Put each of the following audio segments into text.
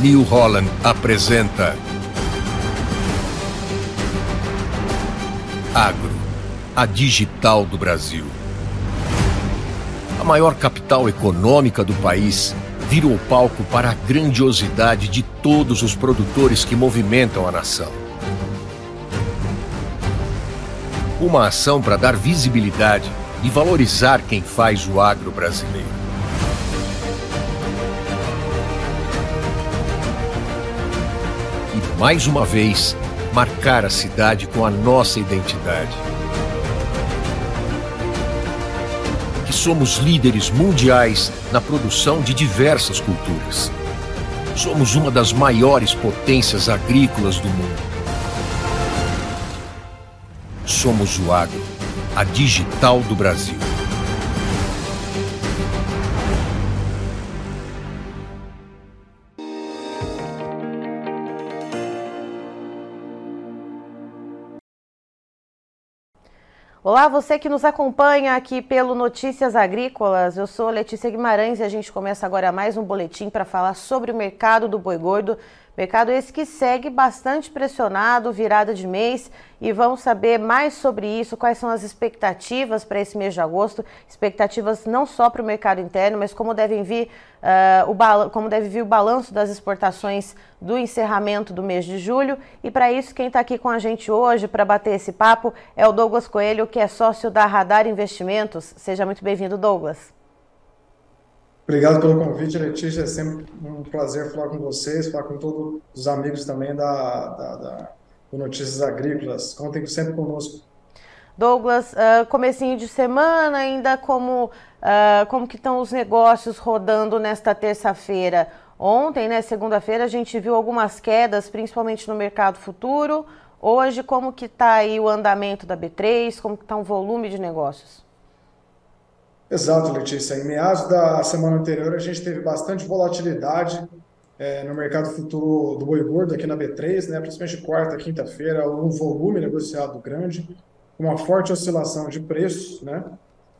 New Holland apresenta Agro, a digital do Brasil. A maior capital econômica do país vira o palco para a grandiosidade de todos os produtores que movimentam a nação. Uma ação para dar visibilidade e valorizar quem faz o agro brasileiro. Mais uma vez, marcar a cidade com a nossa identidade. Que somos líderes mundiais na produção de diversas culturas. Somos uma das maiores potências agrícolas do mundo. Somos o agro, a digital do Brasil. Olá, você que nos acompanha aqui pelo Notícias Agrícolas. Eu sou Letícia Guimarães e a gente começa agora mais um boletim para falar sobre o mercado do boi gordo. Mercado esse que segue bastante pressionado, virada de mês, e vamos saber mais sobre isso, quais são as expectativas para esse mês de agosto, expectativas não só para o mercado interno, mas como devem vir uh, o como deve vir o balanço das exportações do encerramento do mês de julho. E para isso, quem está aqui com a gente hoje para bater esse papo é o Douglas Coelho, que é sócio da Radar Investimentos. Seja muito bem-vindo, Douglas. Obrigado pelo convite, Letícia. É sempre um prazer falar com vocês, falar com todos os amigos também da, da, da do Notícias Agrícolas. Contem sempre conosco. Douglas, uh, comecinho de semana, ainda como, uh, como que estão os negócios rodando nesta terça-feira? Ontem, né, segunda-feira, a gente viu algumas quedas, principalmente no mercado futuro. Hoje, como que está aí o andamento da B3? Como que está o volume de negócios? Exato, Letícia. Em meados da semana anterior, a gente teve bastante volatilidade é, no mercado futuro do boi gordo aqui na B3, né, principalmente quarta, quinta-feira, um volume negociado grande, uma forte oscilação de preços, né?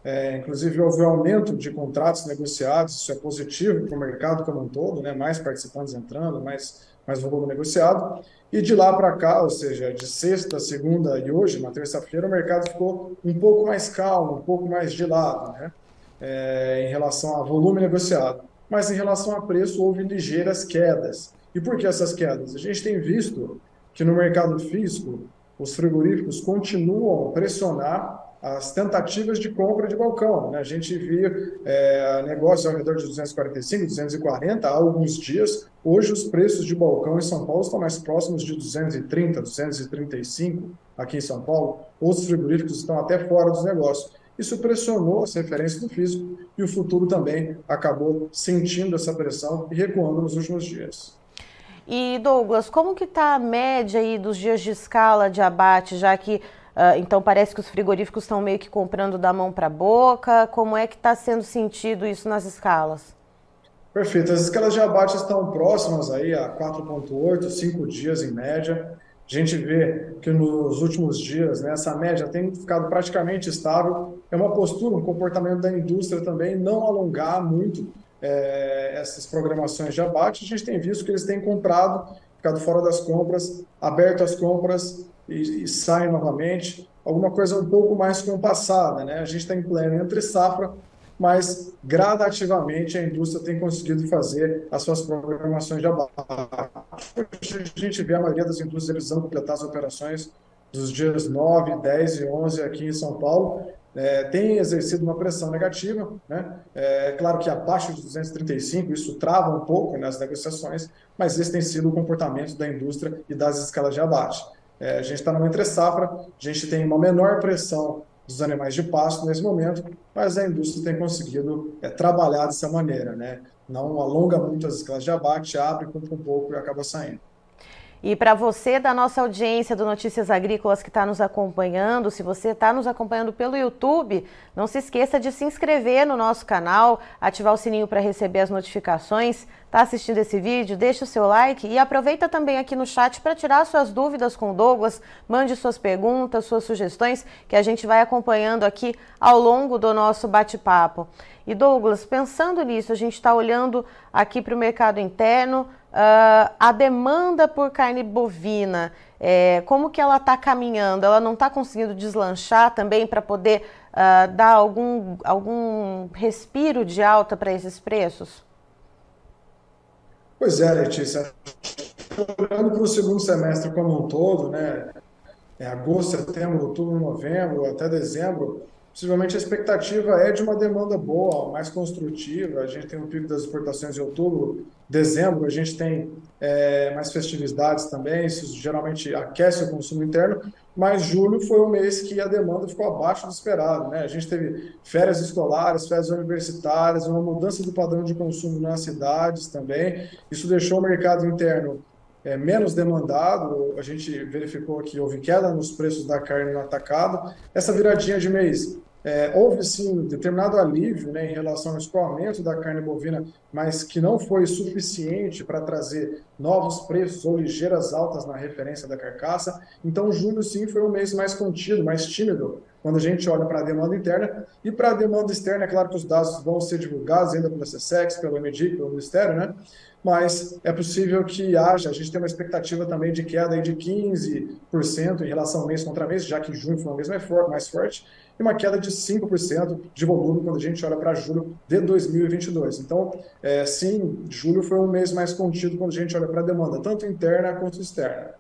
É, inclusive houve um aumento de contratos negociados, isso é positivo para o mercado como um todo, né? mais participantes entrando, mais, mais volume negociado. E de lá para cá, ou seja, de sexta, segunda e hoje, na terça-feira, o mercado ficou um pouco mais calmo, um pouco mais de lado. Né? é, em relação a volume negociado, mas em relação a preço houve ligeiras quedas. E por que essas quedas? A gente tem visto que no mercado físico os frigoríficos continuam a pressionar as tentativas de compra de balcão. Né? A gente via é, negócios ao redor de 245, 240 há alguns dias. Hoje os preços de balcão em São Paulo estão mais próximos de 230, 235 aqui em São Paulo. Outros frigoríficos estão até fora dos negócios. Isso pressionou as referências do físico e o futuro também acabou sentindo essa pressão e recuando nos últimos dias. E Douglas, como que está a média aí dos dias de escala de abate, já que uh, então parece que os frigoríficos estão meio que comprando da mão para a boca? Como é que está sendo sentido isso nas escalas? Perfeito. As escalas de abate estão próximas aí a 4,8, 5 dias em média. A gente vê que nos últimos dias né, essa média tem ficado praticamente estável. É uma postura, um comportamento da indústria também não alongar muito é, essas programações de abate. A gente tem visto que eles têm comprado, ficado fora das compras, aberto as compras e, e saem novamente. Alguma coisa um pouco mais compassada. Né? A gente está em pleno entre safra, mas gradativamente a indústria tem conseguido fazer as suas programações de abate. A gente vê a maioria das indústrias precisando completar as operações dos dias 9, 10 e 11 aqui em São Paulo, é, tem exercido uma pressão negativa. Né? É claro que abaixo de 235 isso trava um pouco nas negociações, mas esse tem sido o comportamento da indústria e das escalas de abate. É, a gente está numa entre safra, a gente tem uma menor pressão dos animais de pasto nesse momento, mas a indústria tem conseguido é, trabalhar dessa maneira, né? Não alonga muito as escalas de abate, abre, compra um pouco e acaba saindo. E para você da nossa audiência do Notícias Agrícolas que está nos acompanhando, se você está nos acompanhando pelo YouTube, não se esqueça de se inscrever no nosso canal, ativar o sininho para receber as notificações. Está assistindo esse vídeo, deixa o seu like e aproveita também aqui no chat para tirar suas dúvidas com o Douglas, mande suas perguntas, suas sugestões, que a gente vai acompanhando aqui ao longo do nosso bate-papo. E Douglas, pensando nisso, a gente está olhando aqui para o mercado interno, uh, a demanda por carne bovina, é, como que ela está caminhando? Ela não está conseguindo deslanchar também para poder uh, dar algum, algum respiro de alta para esses preços? Pois é, Letícia. Olhando para o segundo semestre como um todo, né, é agosto, setembro, outubro, novembro, até dezembro, Possivelmente a expectativa é de uma demanda boa, mais construtiva. A gente tem um pico das exportações em outubro, dezembro, a gente tem é, mais festividades também, isso geralmente aquece o consumo interno, mas julho foi o mês que a demanda ficou abaixo do esperado. Né? A gente teve férias escolares, férias universitárias, uma mudança do padrão de consumo nas cidades também. Isso deixou o mercado interno é, menos demandado, a gente verificou que houve queda nos preços da carne no atacado. Essa viradinha de mês é, houve sim determinado alívio né, em relação ao escoamento da carne bovina, mas que não foi suficiente para trazer novos preços ou ligeiras altas na referência da carcaça. Então, julho sim foi um mês mais contido, mais tímido, quando a gente olha para a demanda interna. E para a demanda externa, é claro que os dados vão ser divulgados ainda pela SESEX, pelo MDIC, pelo Ministério, né? mas é possível que haja, a gente tem uma expectativa também de queda de 15% em relação mês contra mês, já que junho foi um mês mais forte, e uma queda de 5% de volume quando a gente olha para julho de 2022. Então, é, sim, julho foi um mês mais contido quando a gente olha para a demanda, tanto interna quanto externa.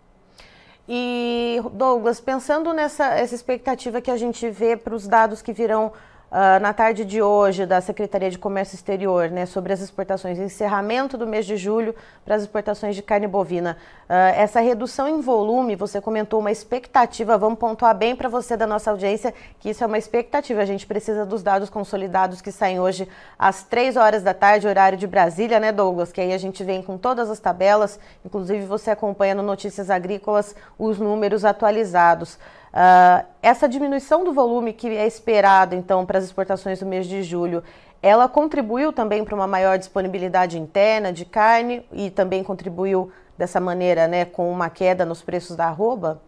E, Douglas, pensando nessa essa expectativa que a gente vê para os dados que virão uh, na tarde de hoje da Secretaria de Comércio Exterior, né, sobre as exportações, encerramento do mês de julho para as exportações de carne bovina. Uh, essa redução em volume, você comentou uma expectativa, vamos pontuar bem para você da nossa audiência que isso é uma expectativa. A gente precisa dos dados consolidados que saem hoje às três horas da tarde, horário de Brasília, né, Douglas? Que aí a gente vem com todas as tabelas, inclusive você acompanha no Notícias Agrícolas os números atualizados. Uh, essa diminuição do volume que é esperada, então, para as exportações do mês de julho, ela contribuiu também para uma maior disponibilidade interna de carne e também contribuiu dessa maneira, né, com uma queda nos preços da arroba?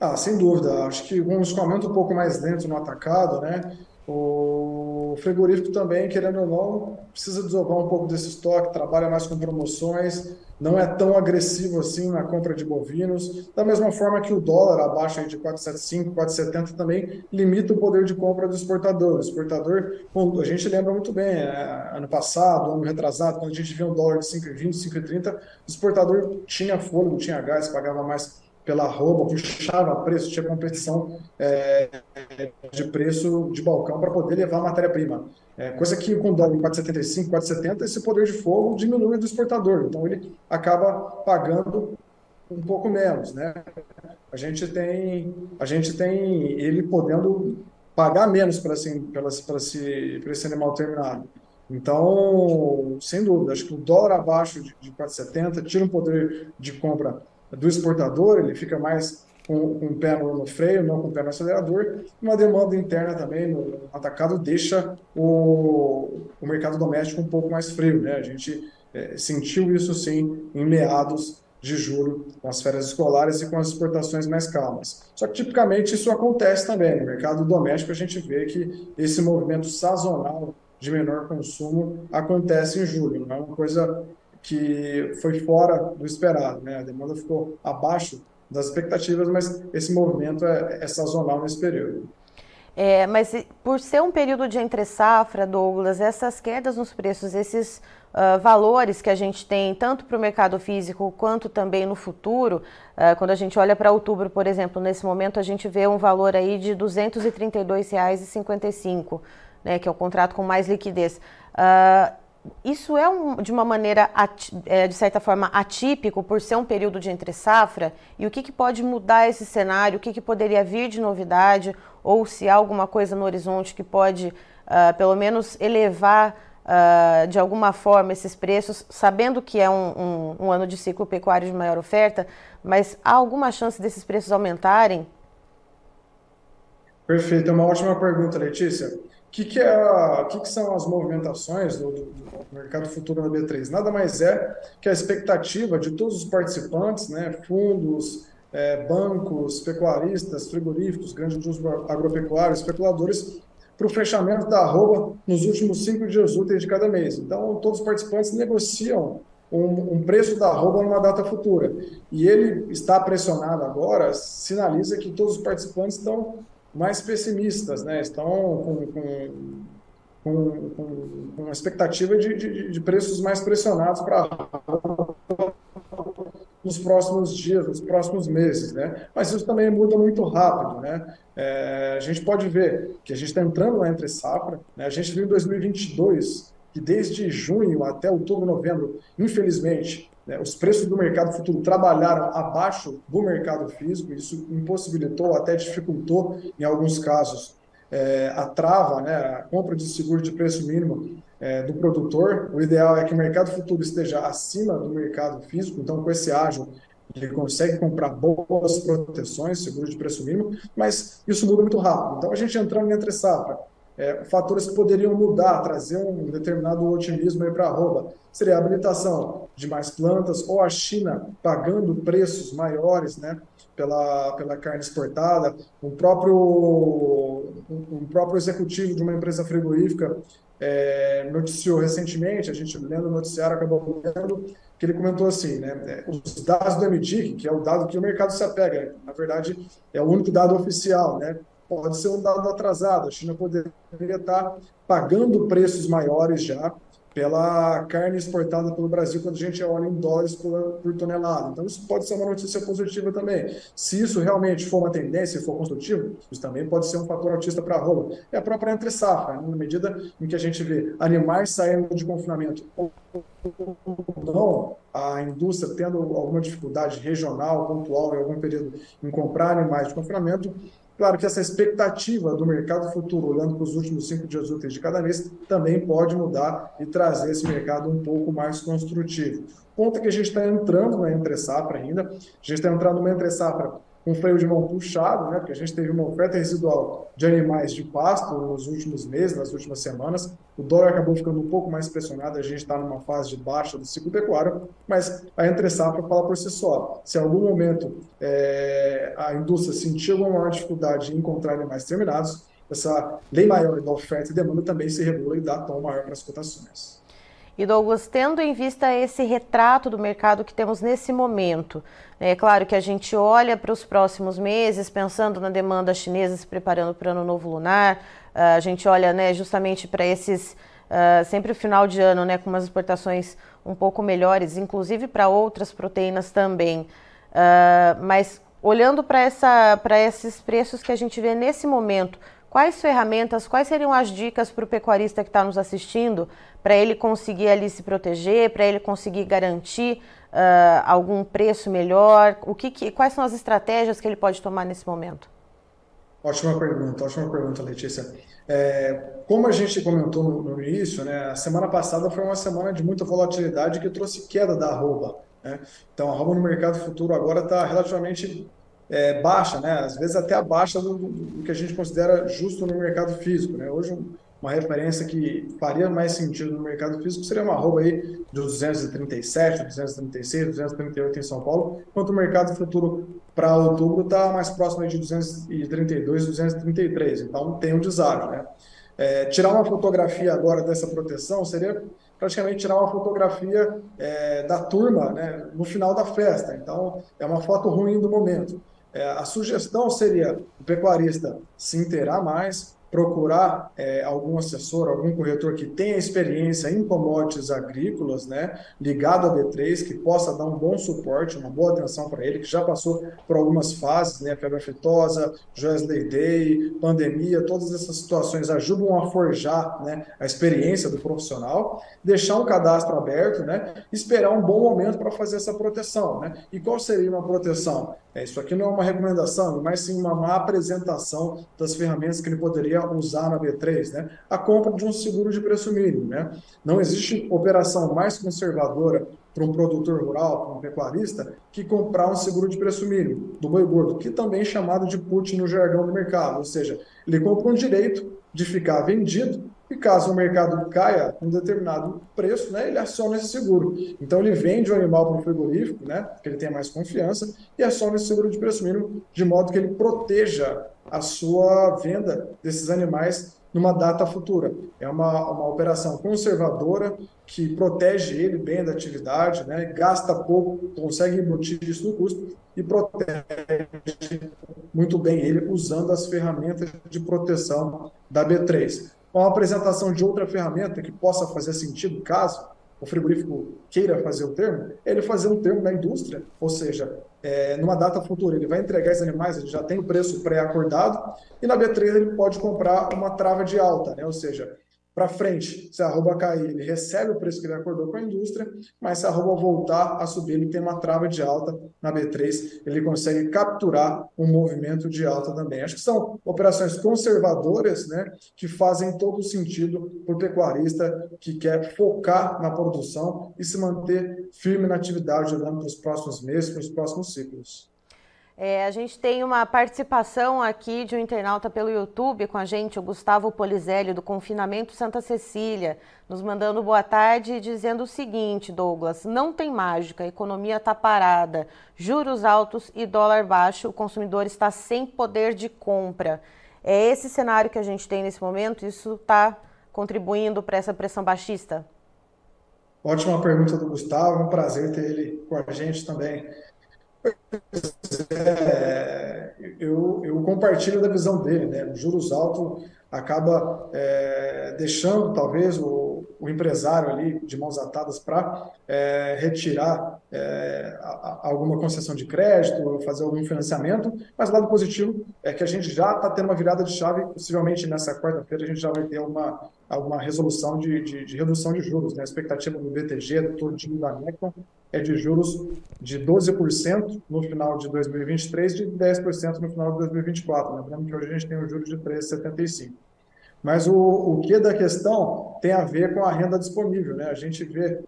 Ah, sem dúvida. Acho que um escoamento um pouco mais lento no atacado, né? O frigorífico também, querendo ou não, precisa desovar um pouco desse estoque, trabalha mais com promoções, não é tão agressivo assim na compra de bovinos. Da mesma forma que o dólar abaixo de 4,75, 4,70 também limita o poder de compra do exportador. O exportador, a gente lembra muito bem, é, ano passado, ano retrasado, quando a gente via um dólar de 5,20, 5,30, o exportador tinha fôlego, tinha gás, pagava mais pela roupa, puxava preço, tinha competição é, de preço de balcão para poder levar a matéria-prima. É, coisa que com dólar em 4,75, 4,70, esse poder de fogo diminui do exportador, então ele acaba pagando um pouco menos, né? A gente tem, a gente tem ele podendo pagar menos para assim, esse, esse animal terminado. Então, sem dúvida, acho que o dólar abaixo de, de 4,70 tira um poder de compra do exportador, ele fica mais com, com o pé no, no, freio, não com o pé no acelerador. Uma demanda interna também no atacado deixa o, o mercado doméstico um pouco mais frio. Né? A gente é, sentiu isso sim em meados de julho, com as férias escolares e com as exportações mais calmas. Só que tipicamente isso acontece também. No mercado doméstico a gente vê que esse movimento sazonal de menor consumo acontece em julho. Não é uma coisa que foi fora do esperado. Né? A demanda ficou abaixo das expectativas, mas esse movimento é, é sazonal nesse período. É, mas por ser um período de entre safra, Douglas, essas quedas nos preços, esses uh, valores que a gente tem tanto para o mercado físico quanto também no futuro, uh, quando a gente olha para outubro, por exemplo, nesse momento a gente vê um valor aí de R$ 232,55, né, que é o contrato com mais liquidez. Uh, isso é um, de uma maneira, é, de certa forma, atípico por ser um período de entre-safra? E o que, que pode mudar esse cenário? O que, que poderia vir de novidade? Ou se há alguma coisa no horizonte que pode, uh, pelo menos, elevar uh, de alguma forma esses preços, sabendo que é um, um, um ano de ciclo pecuário de maior oferta, mas há alguma chance desses preços aumentarem? Perfeito, é uma ótima pergunta, Letícia. Que, que, é, que, que são as movimentações do, do, do, mercado futuro na B3? Nada mais é que a expectativa de todos os participantes, né, fundos, é, bancos, pecuaristas, frigoríficos, grandes agropecuários, especuladores, para o fechamento da arroba nos últimos cinco dias úteis de cada mês. Então, todos os participantes negociam um, um, preço da arroba numa data futura. E ele está pressionado agora, sinaliza que todos os participantes estão mais pessimistas, né? estão com, com, com, com, uma expectativa de, de, de preços mais pressionados para nos próximos dias, nos próximos meses, né? Mas isso também muda muito rápido, né? É, a gente pode ver que a gente está entrando na entre safra, né? A gente viu em 2022 que desde junho até outubro, novembro, infelizmente, os preços do mercado futuro trabalharam abaixo do mercado físico, isso impossibilitou, até dificultou, em alguns casos, é, a trava, né, a compra de seguro de preço mínimo é, do produtor. O ideal é que o mercado futuro esteja acima do mercado físico, então, com esse ágio, ele consegue comprar boas proteções, seguro de preço mínimo, mas isso muda muito rápido. Então, a gente entrando entre safra, é, fatores que poderiam mudar, trazer um determinado otimismo para a arroba. Seria a habilitação de mais plantas ou a China pagando preços maiores né, pela, pela carne exportada. O próprio, um próprio executivo de uma empresa frigorífica é, noticiou recentemente, a gente lendo o noticiário acabou vendo, que ele comentou assim, né, é, os dados do MDIC, que é o dado que o mercado se apega, na verdade é o único dado oficial, né, pode ser um dado atrasado. A China poderia estar pagando preços maiores já pela carne exportada pelo Brasil quando a gente olha em dólares por, por, tonelada. Então, isso pode ser uma notícia positiva também. Se isso realmente for uma tendência e for construtivo, isso também pode ser um fator autista para a arroba. É a própria entre safra, né? na medida em que a gente vê animais saindo de confinamento não, a indústria tendo alguma dificuldade regional, pontual, em algum período, em comprar animais de confinamento, Claro que essa expectativa do mercado futuro, olhando para os últimos cinco dias úteis de cada mês, também pode mudar e trazer esse mercado um pouco mais construtivo. Ponto que a gente está entrando na entre safra ainda, a gente está entrando numa entre safra com freio de mão puxado, né, porque a gente teve uma oferta residual de animais de pasto nos últimos meses, nas últimas semanas. O dólar acabou ficando um pouco mais pressionado, a gente está numa fase de baixa do ciclo pecuário, mas a entre safra fala por si só. Se em algum momento é, a indústria sentir alguma maior dificuldade em encontrar animais terminados, essa lei maior da oferta e demanda também se regula e dá tom maior para as cotações. E Douglas, tendo em vista esse retrato do mercado que temos nesse momento, né, é claro que a gente olha para os próximos meses, pensando na demanda chinesa, se preparando para o ano novo lunar, uh, a gente olha né, justamente para esses, uh, sempre o final de ano, né, com umas exportações um pouco melhores, inclusive para outras proteínas também. Uh, mas olhando para esses preços que a gente vê nesse momento, Quais ferramentas, quais seriam as dicas para o pecuarista que está nos assistindo para ele conseguir ali se proteger, para ele conseguir garantir uh, algum preço melhor? O que, que, quais são as estratégias que ele pode tomar nesse momento? Ótima pergunta, ótima pergunta, Letícia. É, como a gente comentou no, no, início, né, a semana passada foi uma semana de muita volatilidade que trouxe queda da arroba. Né? Então, a arroba no mercado futuro agora está relativamente é, baixa, né? às vezes até abaixo do, do, que a gente considera justo no mercado físico. Né? Hoje, uma referência que faria mais sentido no mercado físico seria uma arroba aí de 237, 236, 238 em São Paulo, enquanto o mercado futuro para outubro está mais próximo de 232, 233. Então, tem um deságio. Né? É, tirar uma fotografia agora dessa proteção seria praticamente tirar uma fotografia é, da turma né, no final da festa. Então, é uma foto ruim do momento. É, a sugestão seria o pecuarista se inteirar mais, procurar é, algum assessor, algum corretor que tenha experiência em commodities agrícolas, né, ligado a B3, que possa dar um bom suporte, uma boa atenção para ele, que já passou por algumas fases, né, febre aftosa, Joesley Day, pandemia, todas essas situações ajudam a forjar né, a experiência do profissional, deixar um cadastro aberto, né, esperar um bom momento para fazer essa proteção. Né? E qual seria uma proteção? É, isso aqui não é uma recomendação, mas sim uma, uma apresentação das ferramentas que ele poderia usar na B3, né? A compra de um seguro de preço mínimo, né? Não existe operação mais conservadora para um produtor rural, para um pecuarista, que comprar um seguro de preço mínimo do boi gordo, que também é chamado de put no jargão do mercado, ou seja, ele compra um direito de ficar vendido e caso o mercado caia um determinado preço, né, ele aciona esse seguro. Então ele vende o animal para o frigorífico, né, que ele tenha mais confiança, e aciona esse seguro de preço mínimo de modo que ele proteja a sua venda desses animais numa data futura. É uma, uma operação conservadora que protege ele bem da atividade, né, gasta pouco, consegue embutir isso no custo e protege muito bem ele usando as ferramentas de proteção da B3 uma apresentação de outra ferramenta que possa fazer sentido, caso o frigorífico queira fazer o termo, ele fazer um termo da indústria, ou seja, é, numa data futura, ele vai entregar esses animais, ele já tem o preço pré-acordado, e na B3 ele pode comprar uma trava de alta, né? ou seja, para frente, se a arroba cair, ele recebe o preço que ele acordou com a indústria, mas se a arroba voltar a subir, ele tem uma trava de alta na B3, ele consegue capturar um movimento de alta também. Acho que são operações conservadoras, né, que fazem todo sentido para o pecuarista que quer focar na produção e se manter firme na atividade olhando para os próximos meses, para os próximos ciclos. É, a gente tem uma participação aqui de um internauta pelo YouTube com a gente, o Gustavo Polizelli, do Confinamento Santa Cecília, nos mandando boa tarde e dizendo o seguinte, Douglas: não tem mágica, a economia está parada, juros altos e dólar baixo, o consumidor está sem poder de compra. É esse cenário que a gente tem nesse momento? Isso está contribuindo para essa pressão baixista? Ótima pergunta do Gustavo, um prazer ter ele com a gente também. É, eu, eu compartilho da visão dele, né? Juros altos acaba é, deixando talvez o, o, empresário ali de mãos atadas para é, retirar é, a, a alguma concessão de crédito, fazer algum financiamento, mas o lado positivo é que a gente já está tendo uma virada de chave, possivelmente nessa quarta-feira a gente já vai ter uma, alguma resolução de, de, de redução de juros. Né? A expectativa do BTG, do Tordinho da Necton, é de juros de 12% no final de 2023 e de 10% no final de 2024. Lembrando que hoje a gente tem o juros de 13,75%. Mas o, o que da questão tem a ver com a renda disponível. Né? A gente vê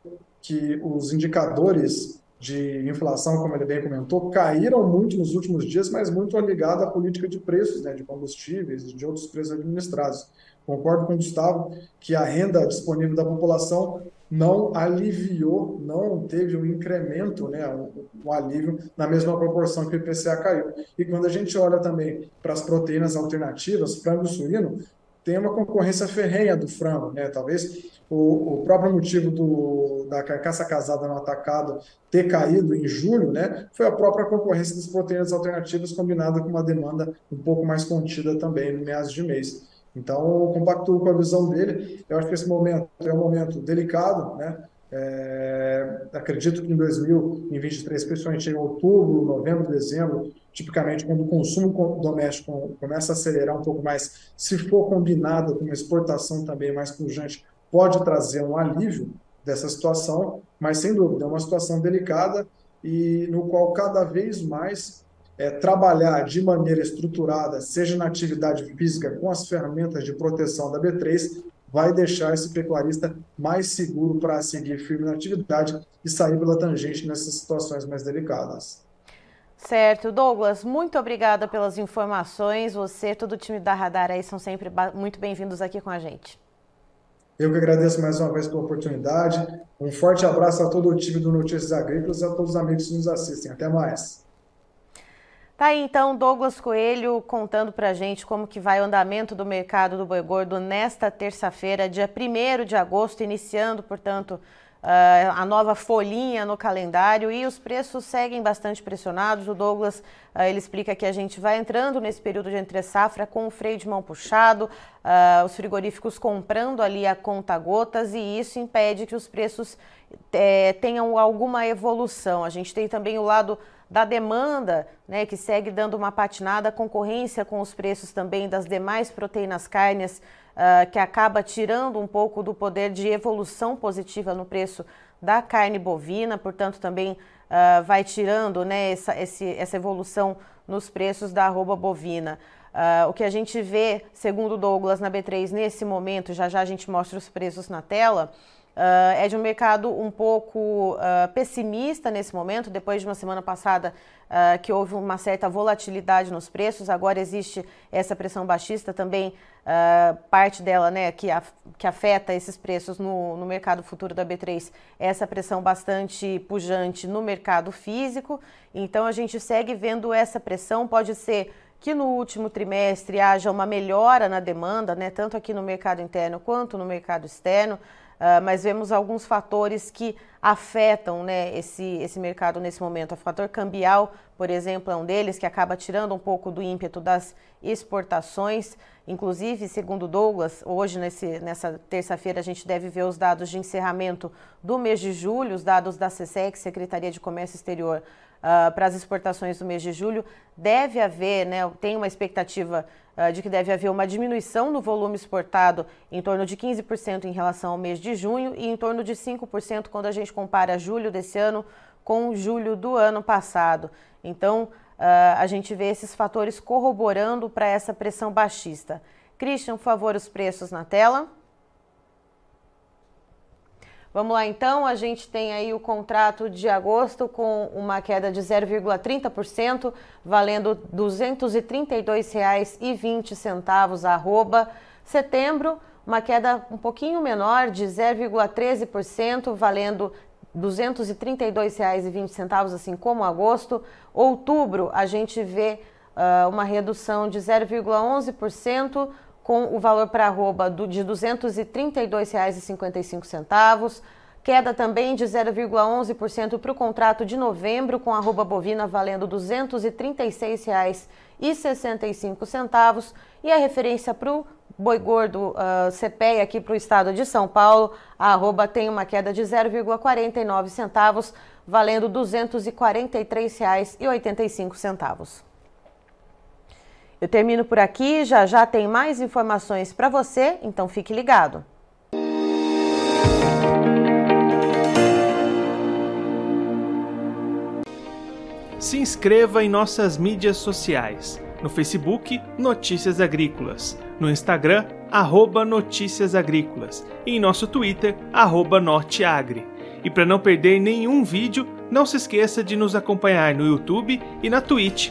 que os indicadores de inflação, como ele bem comentou, caíram muito nos últimos dias, mas muito ligado à política de preços, né, de combustíveis e de outros preços administrados. Concordo com o Gustavo que a renda disponível da população não aliviou, não teve um incremento, né, um, alívio na mesma proporção que o IPCA caiu. E quando a gente olha também para as proteínas alternativas, frango suíno, tem uma concorrência ferrenha do frango, né? Talvez o, o próprio motivo do, da carcaça casada no atacado ter caído em julho, né? Foi a própria concorrência das proteínas alternativas combinada com uma demanda um pouco mais contida também no meados de mês. Então, compactuo com a visão dele. Eu acho que esse momento é um momento delicado, né? É, acredito que em 2023, principalmente em outubro, novembro, dezembro, tipicamente quando o consumo doméstico começa a acelerar um pouco mais, se for combinado com uma exportação também mais pujante, pode trazer um alívio dessa situação, mas sem dúvida é uma situação delicada e no qual cada vez mais é, trabalhar de maneira estruturada, seja na atividade física com as ferramentas de proteção da B3, vai deixar esse pecuarista mais seguro para seguir firme na atividade e sair pela tangente nessas situações mais delicadas. Certo, Douglas, muito obrigada pelas informações. Você, todo o time da Radar aí são sempre muito bem-vindos aqui com a gente. Eu que agradeço mais uma vez pela oportunidade. Um forte abraço a todo o time do Notícias Agrícolas e a todos os amigos que nos assistem. Até mais. Tá aí então Douglas Coelho contando pra gente como que vai o andamento do mercado do boi gordo nesta terça-feira, dia 1 de agosto, iniciando, portanto, Uh, a nova folhinha no calendário e os preços seguem bastante pressionados. O Douglas uh, ele explica que a gente vai entrando nesse período de entre safra com o freio de mão puxado, uh, os frigoríficos comprando ali a conta gotas e isso impede que os preços é, tenham alguma evolução. A gente tem também o lado da demanda, né, que segue dando uma patinada, concorrência com os preços também das demais proteínas carnes, uh, que acaba tirando um pouco do poder de evolução positiva no preço da carne bovina, portanto também uh, vai tirando né, essa, esse, essa evolução nos preços da arroba bovina. Uh, o que a gente vê, segundo Douglas na B3 nesse momento, já já a gente mostra os preços na tela, Uh, é de um mercado um pouco uh, pessimista nesse momento, depois de uma semana passada uh, que houve uma certa volatilidade nos preços, agora existe essa pressão baixista também, parte dela né, que, a, que afeta esses preços no, no mercado futuro da B3, essa pressão bastante pujante no mercado físico. Então a gente segue vendo essa pressão, pode ser que no último trimestre haja uma melhora na demanda, né, tanto aqui no mercado interno quanto no mercado externo. Uh, mas vemos alguns fatores que afetam né, esse, esse mercado nesse momento. O fator cambial, por exemplo, é um deles que acaba tirando um pouco do ímpeto das exportações. Inclusive, segundo Douglas, hoje, nesse, nessa terça-feira, a gente deve ver os dados de encerramento do mês de julho, os dados da SESEC, Secretaria de Comércio Exterior, uh, para as exportações do mês de julho. Deve haver, né, tem uma expectativa uh, de que deve haver uma diminuição no volume exportado em torno de 15% em relação ao mês de junho e em torno de 5% quando a gente compara julho desse ano com julho do ano passado. Então, uh, a gente vê esses fatores corroborando para essa pressão baixista. Christian, por favor, os preços na tela. Vamos lá então, a gente tem aí o contrato de agosto com uma queda de 0,30%, valendo R$ 232,20 arroba. Setembro, uma queda um pouquinho menor de 0,13%, valendo R$ 232,20, assim como agosto. Outubro, a gente vê uh, uma redução de 0,11%, com o valor para arroba do, de R$ 232,55. Queda também de 0,11% para o contrato de novembro, com arroba bovina valendo R$ 236,65. E a referência para o boi gordo uh, CPEA aqui para o estado de São Paulo, a arroba tem uma queda de 0,49 centavos, valendo R$ 243,85. Eu termino por aqui, já já tem mais informações para você, então fique ligado. Se inscreva em nossas mídias sociais. No Facebook, Notícias Agrícolas. No Instagram, arroba Notícias Agrícolas. E em nosso Twitter, arroba Norteagri. E para não perder nenhum vídeo, não se esqueça de nos acompanhar no YouTube e na Twitch